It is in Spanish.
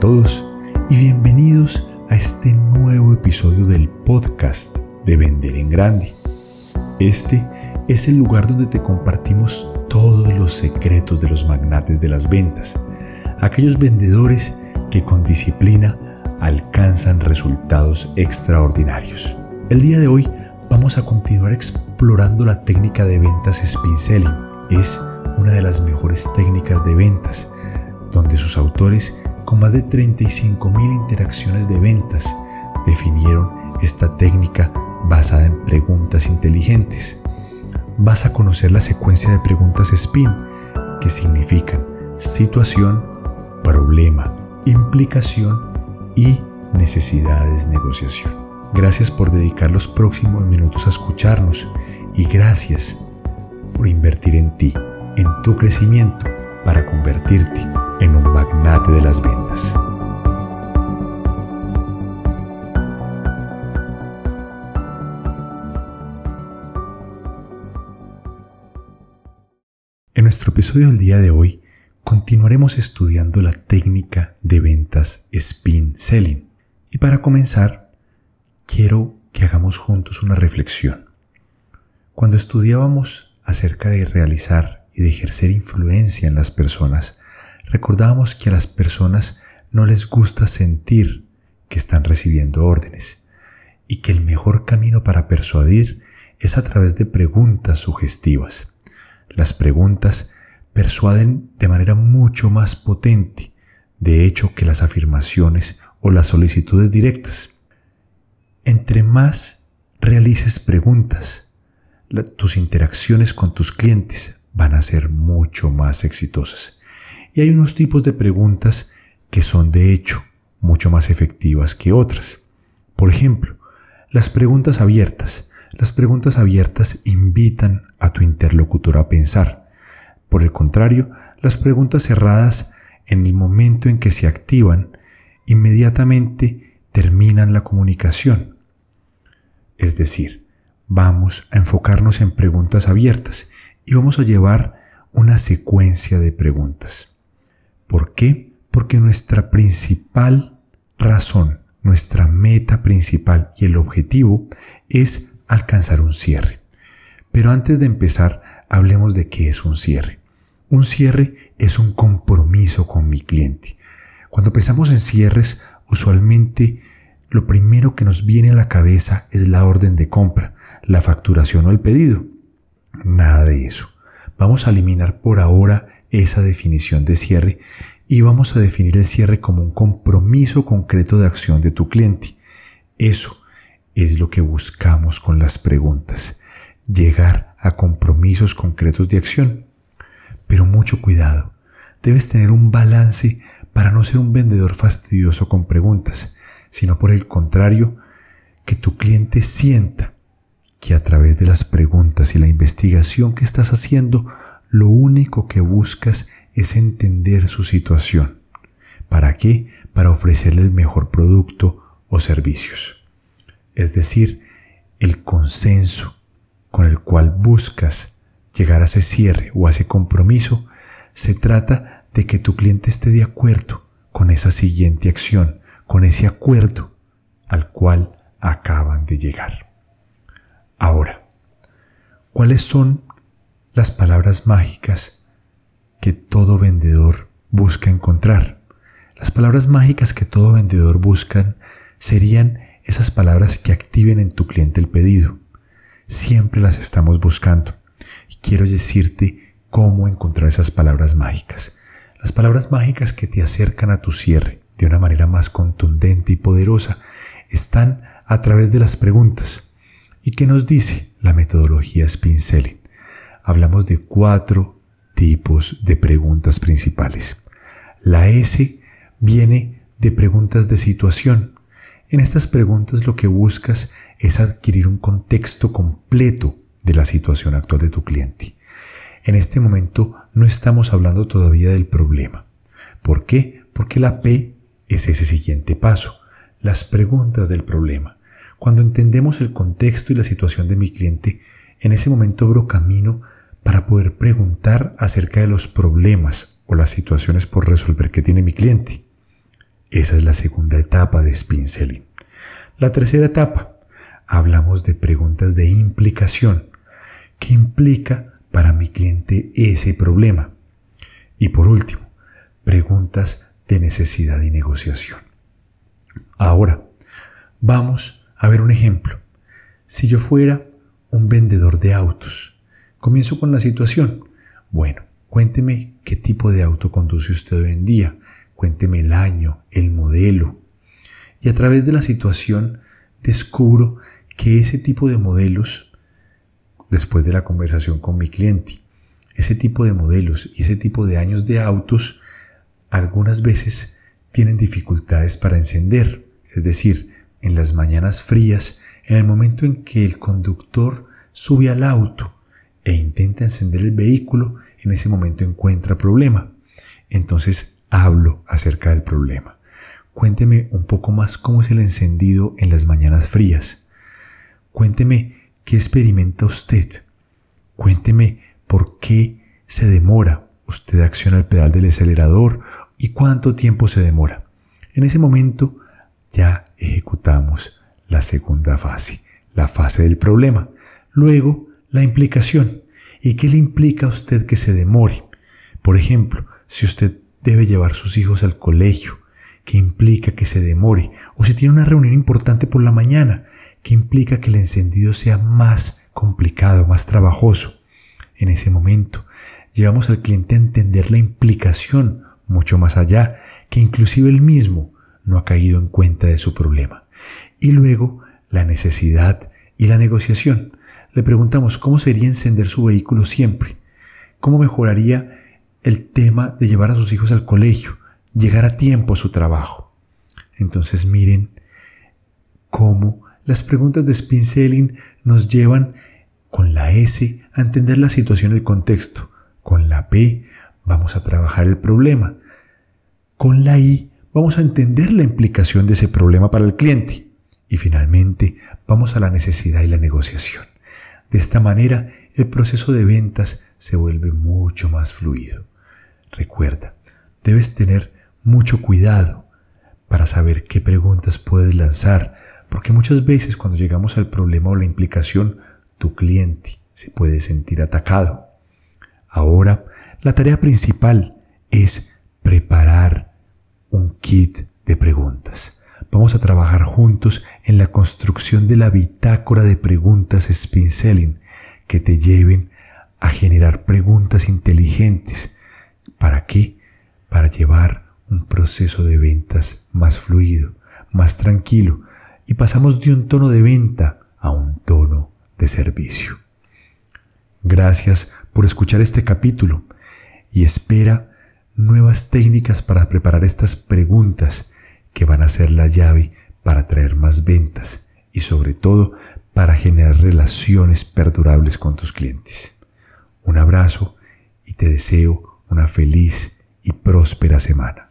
todos y bienvenidos a este nuevo episodio del podcast de Vender en Grande. Este es el lugar donde te compartimos todos los secretos de los magnates de las ventas, aquellos vendedores que con disciplina alcanzan resultados extraordinarios. El día de hoy vamos a continuar explorando la técnica de ventas spin selling. Es una de las mejores técnicas de ventas, donde sus autores con más de 35.000 interacciones de ventas, definieron esta técnica basada en preguntas inteligentes. Vas a conocer la secuencia de preguntas SPIN, que significan situación, problema, implicación y necesidades negociación. Gracias por dedicar los próximos minutos a escucharnos y gracias por invertir en ti, en tu crecimiento, para convertirte en un magnate de las ventas. En nuestro episodio del día de hoy continuaremos estudiando la técnica de ventas spin selling. Y para comenzar, quiero que hagamos juntos una reflexión. Cuando estudiábamos acerca de realizar y de ejercer influencia en las personas, recordábamos que a las personas no les gusta sentir que están recibiendo órdenes y que el mejor camino para persuadir es a través de preguntas sugestivas. Las preguntas persuaden de manera mucho más potente, de hecho, que las afirmaciones o las solicitudes directas. Entre más realices preguntas, tus interacciones con tus clientes van a ser mucho más exitosas. Y hay unos tipos de preguntas que son de hecho mucho más efectivas que otras. Por ejemplo, las preguntas abiertas. Las preguntas abiertas invitan a tu interlocutor a pensar. Por el contrario, las preguntas cerradas, en el momento en que se activan, inmediatamente terminan la comunicación. Es decir, vamos a enfocarnos en preguntas abiertas y vamos a llevar una secuencia de preguntas. ¿Por qué? Porque nuestra principal razón, nuestra meta principal y el objetivo es alcanzar un cierre. Pero antes de empezar, hablemos de qué es un cierre. Un cierre es un compromiso con mi cliente. Cuando pensamos en cierres, usualmente lo primero que nos viene a la cabeza es la orden de compra, la facturación o el pedido. Nada de eso. Vamos a eliminar por ahora esa definición de cierre y vamos a definir el cierre como un compromiso concreto de acción de tu cliente. Eso es lo que buscamos con las preguntas, llegar a compromisos concretos de acción. Pero mucho cuidado, debes tener un balance para no ser un vendedor fastidioso con preguntas, sino por el contrario, que tu cliente sienta que a través de las preguntas y la investigación que estás haciendo lo único que buscas es entender su situación. ¿Para qué? Para ofrecerle el mejor producto o servicios. Es decir, el consenso con el cual buscas llegar a ese cierre o a ese compromiso, se trata de que tu cliente esté de acuerdo con esa siguiente acción, con ese acuerdo al cual acaban de llegar. Ahora, ¿cuáles son las palabras mágicas que todo vendedor busca encontrar. Las palabras mágicas que todo vendedor buscan serían esas palabras que activen en tu cliente el pedido. Siempre las estamos buscando. Y quiero decirte cómo encontrar esas palabras mágicas. Las palabras mágicas que te acercan a tu cierre de una manera más contundente y poderosa están a través de las preguntas. ¿Y qué nos dice la metodología Spin hablamos de cuatro tipos de preguntas principales. La S viene de preguntas de situación. En estas preguntas lo que buscas es adquirir un contexto completo de la situación actual de tu cliente. En este momento no estamos hablando todavía del problema. ¿Por qué? Porque la P es ese siguiente paso, las preguntas del problema. Cuando entendemos el contexto y la situación de mi cliente, en ese momento abro camino para poder preguntar acerca de los problemas o las situaciones por resolver que tiene mi cliente. Esa es la segunda etapa de Spin Selling. La tercera etapa, hablamos de preguntas de implicación. ¿Qué implica para mi cliente ese problema? Y por último, preguntas de necesidad y negociación. Ahora, vamos a ver un ejemplo. Si yo fuera un vendedor de autos, comienzo con la situación. Bueno, cuénteme qué tipo de auto conduce usted hoy en día. Cuénteme el año, el modelo. Y a través de la situación descubro que ese tipo de modelos, después de la conversación con mi cliente, ese tipo de modelos y ese tipo de años de autos, algunas veces tienen dificultades para encender. Es decir, en las mañanas frías en el momento en que el conductor sube al auto e intenta encender el vehículo, en ese momento encuentra problema. Entonces hablo acerca del problema. Cuénteme un poco más cómo es el encendido en las mañanas frías. Cuénteme qué experimenta usted. Cuénteme por qué se demora. Usted acciona el pedal del acelerador y cuánto tiempo se demora. En ese momento ya ejecutamos la segunda fase, la fase del problema. Luego, la implicación. ¿Y qué le implica a usted que se demore? Por ejemplo, si usted debe llevar sus hijos al colegio, ¿qué implica que se demore? O si tiene una reunión importante por la mañana, ¿qué implica que el encendido sea más complicado, más trabajoso? En ese momento, llevamos al cliente a entender la implicación mucho más allá, que inclusive él mismo no ha caído en cuenta de su problema. Y luego la necesidad y la negociación. Le preguntamos cómo sería encender su vehículo siempre, cómo mejoraría el tema de llevar a sus hijos al colegio, llegar a tiempo a su trabajo. Entonces miren cómo las preguntas de spin selling nos llevan con la S a entender la situación y el contexto. Con la P vamos a trabajar el problema. Con la I vamos a entender la implicación de ese problema para el cliente. Y finalmente, vamos a la necesidad y la negociación. De esta manera, el proceso de ventas se vuelve mucho más fluido. Recuerda, debes tener mucho cuidado para saber qué preguntas puedes lanzar, porque muchas veces cuando llegamos al problema o la implicación, tu cliente se puede sentir atacado. Ahora, la tarea principal es preparar un kit de preguntas. Vamos a trabajar juntos en la construcción de la bitácora de preguntas spin selling que te lleven a generar preguntas inteligentes. ¿Para qué? Para llevar un proceso de ventas más fluido, más tranquilo y pasamos de un tono de venta a un tono de servicio. Gracias por escuchar este capítulo y espera nuevas técnicas para preparar estas preguntas que van a ser la llave para traer más ventas y sobre todo para generar relaciones perdurables con tus clientes. Un abrazo y te deseo una feliz y próspera semana.